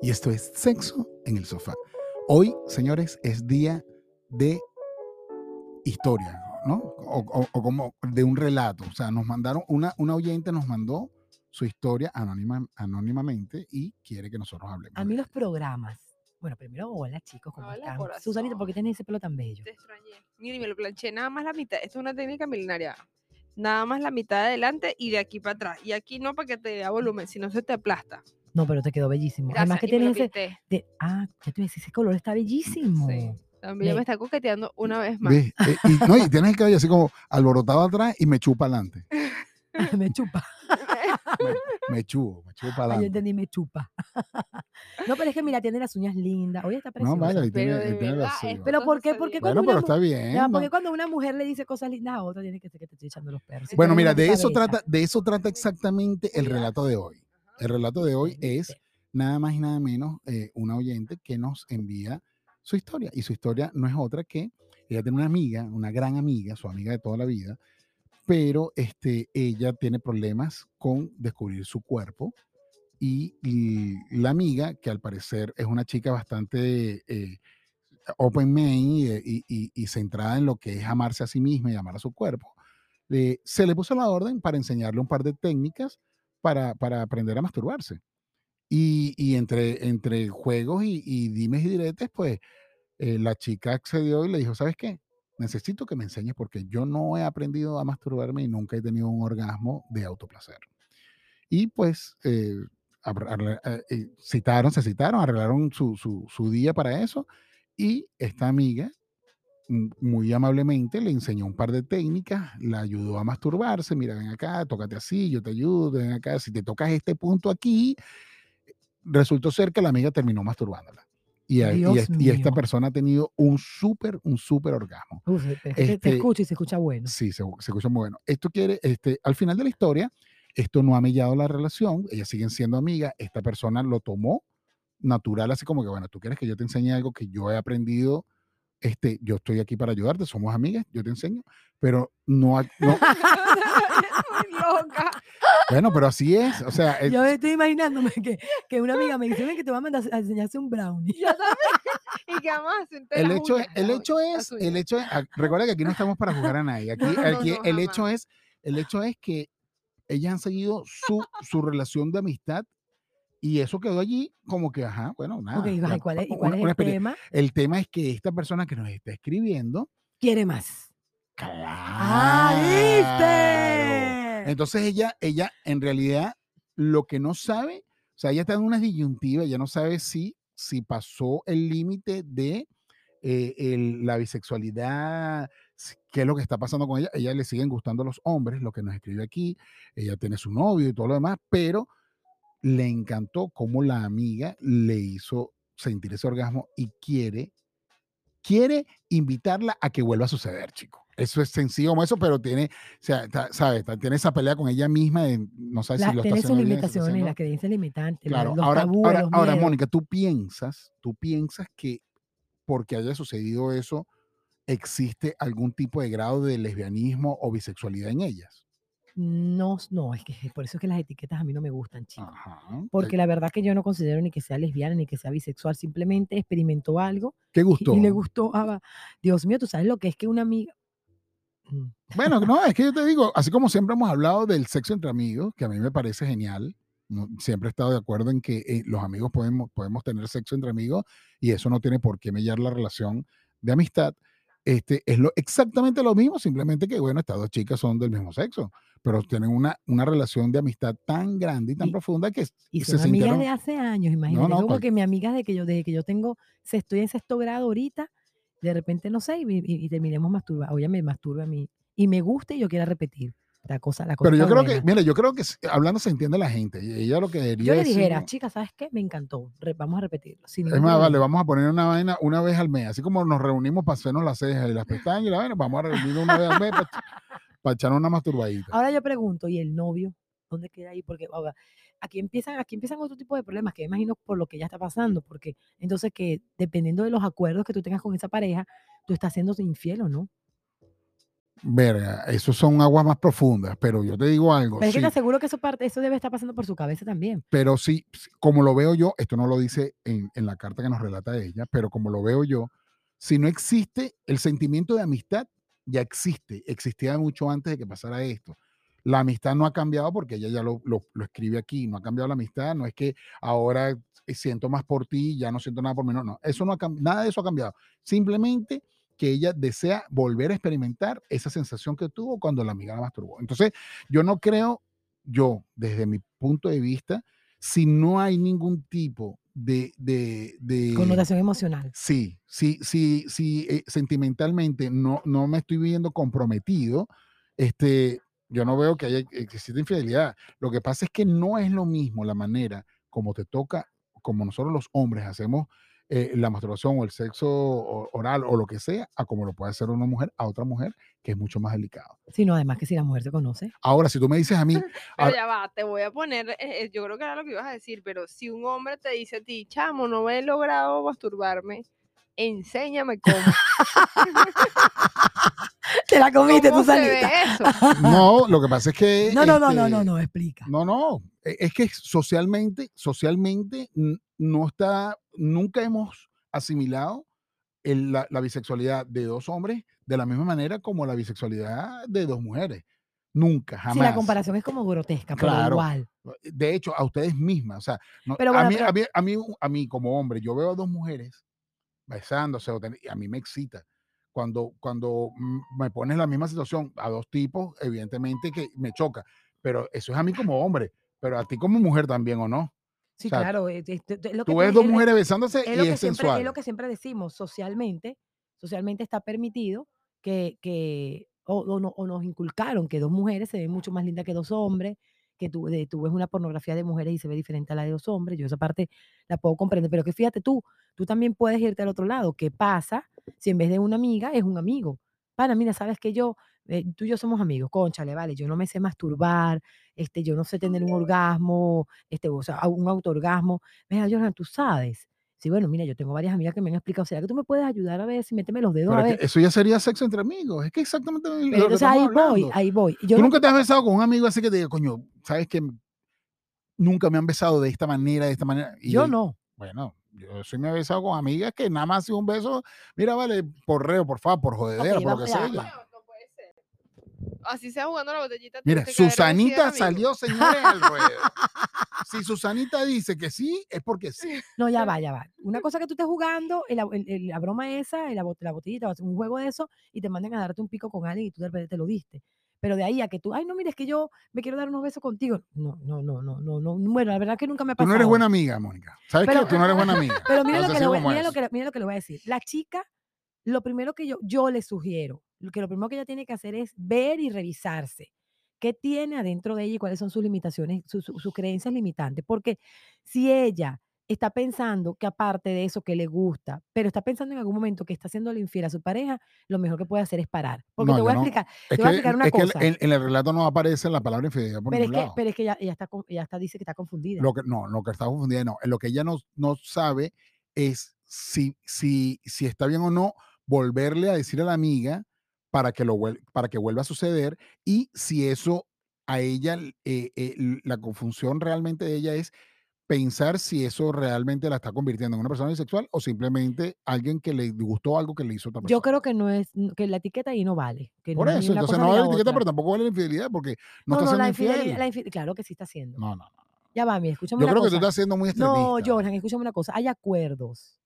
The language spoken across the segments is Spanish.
y esto es Sexo en el Sofá. Hoy, señores, es día de historia, ¿no? O, como de un relato. O sea, nos mandaron, una, una oyente nos mandó su historia anónima, anónimamente y quiere que nosotros hablemos. A mí los programas. Bueno, primero, hola chicos, ¿cómo Hola, están? Susanita, ¿por qué tienes ese pelo tan bello? Te extrañé. Mira, y me lo planché nada más la mitad. Esto es una técnica milenaria. Nada más la mitad de adelante y de aquí para atrás. Y aquí no para que te dé volumen, si no se te aplasta. No, pero te quedó bellísimo. Además que me tienes ese... de- ah, ya te iba a decir, ese color está bellísimo. Sí. También Me- me está coqueteando una vez más. ¿Ves? Eh, y, no, y tienes el cabello así como alborotado atrás y me chupa adelante. me chupa. Me chupo, me chupa Ay, yo adelante. entendí, me chupa. no, pero es que mira, tiene las uñas lindas. Oye, está No, preciosa. vale, y Pero tiene, de y tiene verdad, razón. esto Pero no ¿por qué? Porque Bueno, pero una está bien. Ya, ¿no? porque cuando una mujer le dice cosas lindas a otra, tiene que ser que te estoy echando los perros. Bueno, mira, de eso cabeza, trata, de eso trata exactamente el relato de hoy. El relato de hoy es nada más y nada menos eh, una oyente que nos envía su historia. Y su historia no es otra que ella tiene una amiga, una gran amiga, su amiga de toda la vida, pero este, ella tiene problemas con descubrir su cuerpo. Y, y la amiga, que al parecer es una chica bastante eh, open mind y, y- centrada en lo que es amarse a sí misma y amar a su cuerpo, le- se le puso la orden para enseñarle un par de técnicas para, para aprender a masturbarse. Y, y entre, entre juegos y, dimes y diretes, pues eh, la chica accedió y le dijo, ¿sabes qué? Necesito que me enseñes porque yo no he aprendido a masturbarme y nunca he tenido un orgasmo de autoplacer. Y pues eh, eh, citaron, se citaron, arreglaron su, su- su día para eso y esta amiga muy amablemente le enseñó un par de técnicas, la ayudó a masturbarse, mira, ven acá, tócate así, yo te ayudo, ven acá, si te tocas este punto aquí, resultó ser que la amiga terminó masturbándola. Y, a- y y esta persona ha tenido un súper, un súper orgasmo. Uf, es que te- te, Este, escucho y se escucha bueno. Sí, se, se escucha muy bueno. Esto quiere, este, al final de la historia, esto no ha mellado la relación, ellas siguen siendo amigas, esta persona lo tomó natural, así como que, bueno, tú quieres que yo te enseñe algo que yo he aprendido, este, yo estoy aquí para ayudarte, somos amigas, yo te enseño, pero no, no- loca. bueno, pero así es, o sea, el- Yo estoy imaginándome que, que una amiga me dice, ven que te va a mandar a enseñarse un brownie. Yo también. ¿Y qué más? Entre el hecho, es, el hecho es, el hecho es, recuerda que aquí no estamos para juzgar a nadie, aquí, No, aquí no, el hecho jamás. es, el hecho es que ellas han seguido su, su relación de amistad y eso quedó allí como que, ajá, bueno, nada. Ok, ¿y la- cuál es, y una- cuál es una el tema? El tema es que esta persona que nos está escribiendo, Quiere más. claro. ¡Ah, viste! Entonces ella, ella en realidad lo que no sabe, o sea, ella está en una disyuntiva, ella no sabe si, si pasó el límite de eh, el- la bisexualidad, qué es lo que está pasando con ella. Ella le siguen gustando los hombres, lo que nos escribe aquí, ella tiene su novio y todo lo demás, pero le encantó cómo la amiga le hizo sentir ese orgasmo y quiere, quiere invitarla a que vuelva a suceder, chico. Eso es sencillo como eso, pero tiene, o sea, está- ¿sabes? Está- Tiene esa pelea con ella misma, de, no sabe La- si lo está sus haciendo bien, está limitaciones, haciendo- las creencias limitantes, la- Claro, los ahora, tabúes, ahora, los ahora. Mónica, tú piensas, tú piensas que porque haya sucedido eso, existe algún tipo de grado de lesbianismo o bisexualidad en ellas. No, no, es que por eso es que las etiquetas a mí no me gustan, chicos. Ajá. Porque la verdad que yo no considero ni que sea lesbiana ni que sea bisexual, simplemente experimentó algo ¿Qué gustó? y le gustó. a- Dios mío, tú sabes lo que es que una amiga. Mm, Bueno, no, es que yo te digo, así como siempre hemos hablado del sexo entre amigos, que a mí me parece genial, no- siempre he estado de acuerdo en que eh, los amigos podemos, podemos tener sexo entre amigos y eso no tiene por qué mellar la relación de amistad. Este, es lo, exactamente lo mismo, simplemente que, bueno, estas dos chicas son del mismo sexo, pero tienen una, una relación de amistad tan grande y tan Y- profunda que Y se son amigas sintieron... de hace años, imagínate. no, como cual- que mi amiga de que yo, desde que yo tengo, se estoy en sexto grado ahorita, de repente no sé, y, y- y terminemos masturbar. O ella me masturba a mí. Y me gusta y yo quiero repetir. La cosa, la cosa Pero yo creo que, mira, yo creo que hablando se entiende la gente. Ella lo que debería Yo le dijera, chica, ¿sabes qué? Me encantó. re- vamos a repetirlo. Es más, vale, problema". vamos a poner una vaina una vez al mes. Así como nos reunimos para hacernos las cejas y las pestañas y la vaina, vamos a reunirnos una vez al mes para, echar una masturbadita. Ahora yo pregunto, ¿y el novio? ¿Dónde queda ahí? Porque ahora, aquí empiezan, aquí empiezan otro tipo de problemas que me imagino por lo que ya está pasando, porque entonces que dependiendo de los acuerdos que tú tengas con esa pareja, tú estás siendo infiel o no. Verga, eso son aguas más profundas, pero yo te digo algo. Pero es que te aseguro que eso, parte, eso debe estar pasando por su cabeza también. pero sí, como lo veo yo, esto no lo dice en, en la carta que nos relata ella, pero como lo veo yo, si no existe el sentimiento de amistad, ya existe, existía mucho antes de que pasara esto. La amistad no ha cambiado porque ella ya lo, lo- lo escribe aquí, no ha cambiado la amistad, no es que ahora eh, siento más por ti, ya no siento nada por mí, no, no, eso no ha nada de eso ha cambiado. Simplemente que ella desea volver a experimentar esa sensación que tuvo cuando la amiga la masturbó. Entonces, yo no creo, yo, desde mi punto de vista, si no hay ningún tipo de... de, de Connotación emocional. Sí, sí, sí, sí, eh, sentimentalmente no, no me estoy viendo comprometido, este, yo no veo que haya existe infidelidad. Lo que pasa es que no es lo mismo la manera como te toca, como nosotros los hombres hacemos eh, la masturbación o el sexo oral o lo que sea, a como lo puede hacer una mujer a otra mujer, que es mucho más delicado. Sino además que si la mujer se conoce. Ahora, si tú me dices a mí, Pero ya va, te voy a poner, eh, eh, yo creo que era lo que ibas a decir, pero si un hombre te dice a ti, chamo, no he logrado masturbarme, enséñame cómo. Te la comiste ¿Cómo tú eso? no, lo que pasa es que... No, no, no, no, este, no, no, explica. No, no, e- es que socialmente, socialmente no está, nunca hemos asimilado el- la, la bisexualidad de dos hombres de la misma manera como la bisexualidad de dos mujeres. Nunca, jamás. Sí, la comparación es como grotesca, pero Claro. igual. De hecho, a ustedes mismas, o sea, no- Pero a, mí, pero- a, mí, a, mí, a mí como hombre, yo veo a dos mujeres besándose, a mí me excita. Cuando, cuando me pones la misma situación a dos tipos, evidentemente que me choca, pero eso es a mí como hombre, pero a ti como mujer también, ¿o no? Sí, O sea, claro. es- es- es lo que Tú ves dos es- mujeres besándose es y es siempre, sensual. es lo que siempre decimos, socialmente, socialmente está permitido que, que o, o no- o nos inculcaron que dos mujeres se ven mucho más lindas que dos hombres, que tú, de- tú ves una pornografía de mujeres y se ve diferente a la de dos hombres, yo esa parte la puedo comprender, pero que fíjate tú, tú también puedes irte al otro lado, ¿qué pasa si en vez de una amiga es un amigo? Para, mira, sabes que yo, eh, tú y yo somos amigos, conchale, vale, yo no me sé masturbar, este, yo no sé tener un orgasmo, este, o sea, un autoorgasmo, mira, Jordan, tú sabes. Sí, bueno, mira, yo tengo varias amigas que me han explicado, ¿será que tú me puedes ayudar a ver si méteme los dedos Pero a ver? eso ya sería sexo entre amigos. Es que exactamente lo que entonces ahí voy, ahí voy. Yo Tú no- nunca te has besado con un amigo así que te diga, coño, sabes que nunca me han besado de esta manera, de esta manera. Y yo él- no. Bueno, yo sí me he besado con amigas que nada más ha sido un beso, mira, vale, por reo, por favor, por jodedera, por lo que sea. va. No, no puede ser. Así sea jugando la botellita. Mira, que Susanita salió, señores, al ruedo. Si Susanita dice que sí, es porque sí. No, ya va, ya va. Una cosa que tú estés jugando, el- el- la broma esa, la, la botellita, un juego de eso, y te manden a darte un pico con alguien y tú de repente te lo diste. Pero de ahí a que tú, ay, no, mira, es que yo me quiero dar unos besos contigo. No, no, no, no, no, no. Bueno, la verdad que nunca me ha Tú pasado. no eres buena amiga, Mónica. ¿Sabes Pero- qué? Tú no eres buena amiga. Pero mira, lo que, le voy, ¿cómo mira, es? lo que, mira lo que le voy a decir. La chica, lo primero que yo, yo le sugiero, lo que lo primero que ella tiene que hacer es ver y revisarse qué tiene adentro de ella y cuáles son sus limitaciones, sus, creencias limitantes. Porque si ella está pensando que aparte de eso que le gusta, pero está pensando en algún momento que está haciendo infiel a su pareja, lo mejor que puede hacer es parar. Porque No, te voy a no- explicar, Es te que, voy a explicar una es que cosa. en, en el relato no aparece la palabra infidelidad por pero es que, lado. pero es que ella, ella está, ella está, dice que está confundida. Lo que, no, lo que está confundida, no. Lo que ella no, no sabe es si, si, si está bien o no volverle a decir a la amiga para que, lo, para que vuelva a suceder y si eso a ella, eh, eh, la confusión realmente de ella es pensar si eso realmente la está convirtiendo en una persona bisexual o simplemente alguien que le gustó algo que le hizo otra persona. Yo creo que no es, que la etiqueta ahí no vale. Que Por no eso, entonces no vale la la etiqueta, otra. pero tampoco vale la infidelidad porque no, No, está no, la siendo infidelidad, infiel. la infi- claro que sí está haciendo. No, no, no. Ya va, mira, escúchame Yo una creo que tú estás siendo muy extremista. No, Jordan, escúchame una cosa. Hay acuerdos.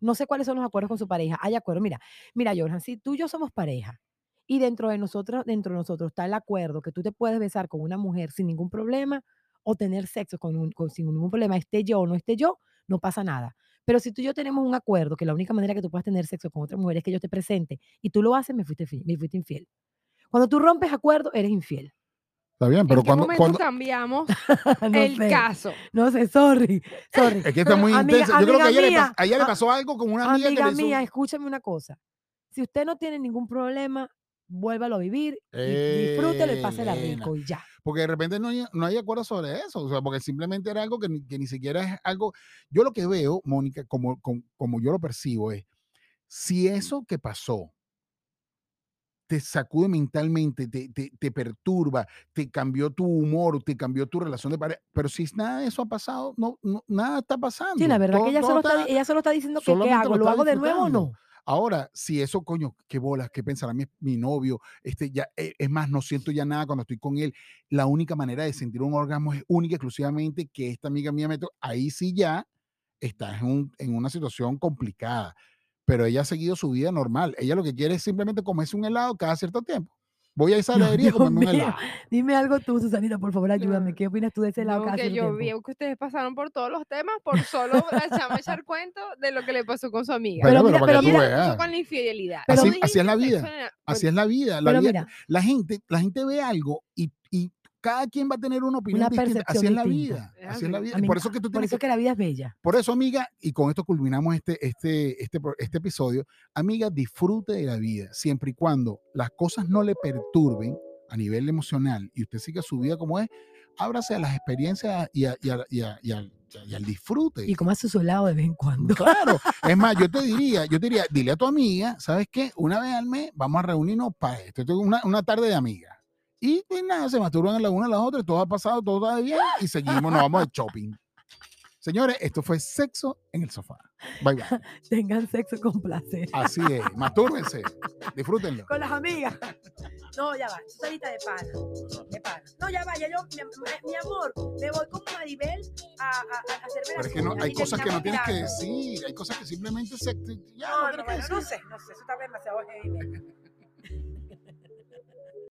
No sé cuáles son los acuerdos con su pareja. Hay acuerdos. Mira, mira, Jordan, si tú y yo somos pareja y dentro de nosotros, dentro de nosotros está el acuerdo que tú te puedes besar con una mujer sin ningún problema o tener sexo con, un- con- sin ningún problema, esté yo o no esté yo, no pasa nada. Pero si tú y yo tenemos un acuerdo que la única manera que tú puedas tener sexo con otra mujer es que yo te presente y tú lo haces, me fuiste, me fuiste infiel. Cuando tú rompes acuerdo, eres infiel. Está bien, pero ¿En qué cuando, momento cuando, cambiamos no el sé, caso? No sé, sorry, sorry. Es que está muy Amiga- intensa. Yo creo que a amiga ella, le, mía, le pasó algo con una amiga, Amiga que le hizo... mía, escúchame una cosa. Si usted no tiene ningún problema, vuélvalo a vivir, y disfrútelo y pásela rico y ya. Porque de repente no hay, no hay acuerdo sobre eso. O sea, porque simplemente era algo que ni, que ni siquiera es algo... Yo lo que veo, Mónica, como, como, como yo lo percibo es, si eso que pasó te sacude mentalmente, te, te, te perturba, te cambió tu humor, te cambió tu relación de pareja. Pero si nada de eso ha pasado, no, no- nada está pasando. Sí, la verdad Todo- que ella solo, está, está- ella solo está diciendo que qué hago, lo hago de nuevo o no. Ahora, si eso, coño, qué bolas, qué pensará mi, mi novio, este, ya, eh, es más, no siento ya nada cuando estoy con él. La única manera de sentir un orgasmo es única, exclusivamente que esta amiga mía me to- Ahí sí ya estás en, un- en una situación complicada. Pero ella ha seguido su vida normal. Ella lo que quiere es simplemente comerse un helado cada cierto tiempo. Voy a esa heladería a comerme un helado. Dime algo tú, Susanita, por favor, ayúdame. No. ¿Qué opinas tú de ese lado No, cada que cierto yo tiempo? vi que ustedes pasaron por todos los temas por solo echar cuento de lo que le pasó con su amiga. Pero, Pero pero, mira, para pero que tú mira, con la infidelidad. Así- así es la vida. Así es la vida. La, Pero vida- mira, la gente, la gente ve algo y, y cada quien va a tener una opinión Una distinta. Así es la vida. Así es la vida. a mí Por eso que tú por eso que que la vida es bella. Por eso, amiga, y con esto culminamos este, este, este, este episodio, amiga, disfrute de la vida, siempre y cuando las cosas no le perturben a nivel emocional y usted siga su vida como es, ábrase a las experiencias y, a- y a- y a- y al, y al disfrute. Y comas su helado de vez en cuando. Claro, es más, yo te diría, yo te diría, dile a tu amiga, ¿sabes qué? Una vez al mes vamos a reunirnos para esto, esto es una, una tarde de amigas. Y pues nada, se masturban la una a la otra, todo ha pasado, todo está bien y seguimos, nos vamos de shopping. Señores, esto fue sexo en el sofá. Bye bye. Tengan sexo con placer. Así es, mastúrbense, disfrútenlo. Con las amigas. No, ya va. Susanita de pana. De pana. No, ya va. Ya yo, mi, mi- amor, me voy con Maribel a, a, a hacerme Pero las es que no, hay cosas que no tienes que decir, hay cosas que simplemente se, ya No, no, no, bueno, no sé, no sé. Eso está demasiado heavy.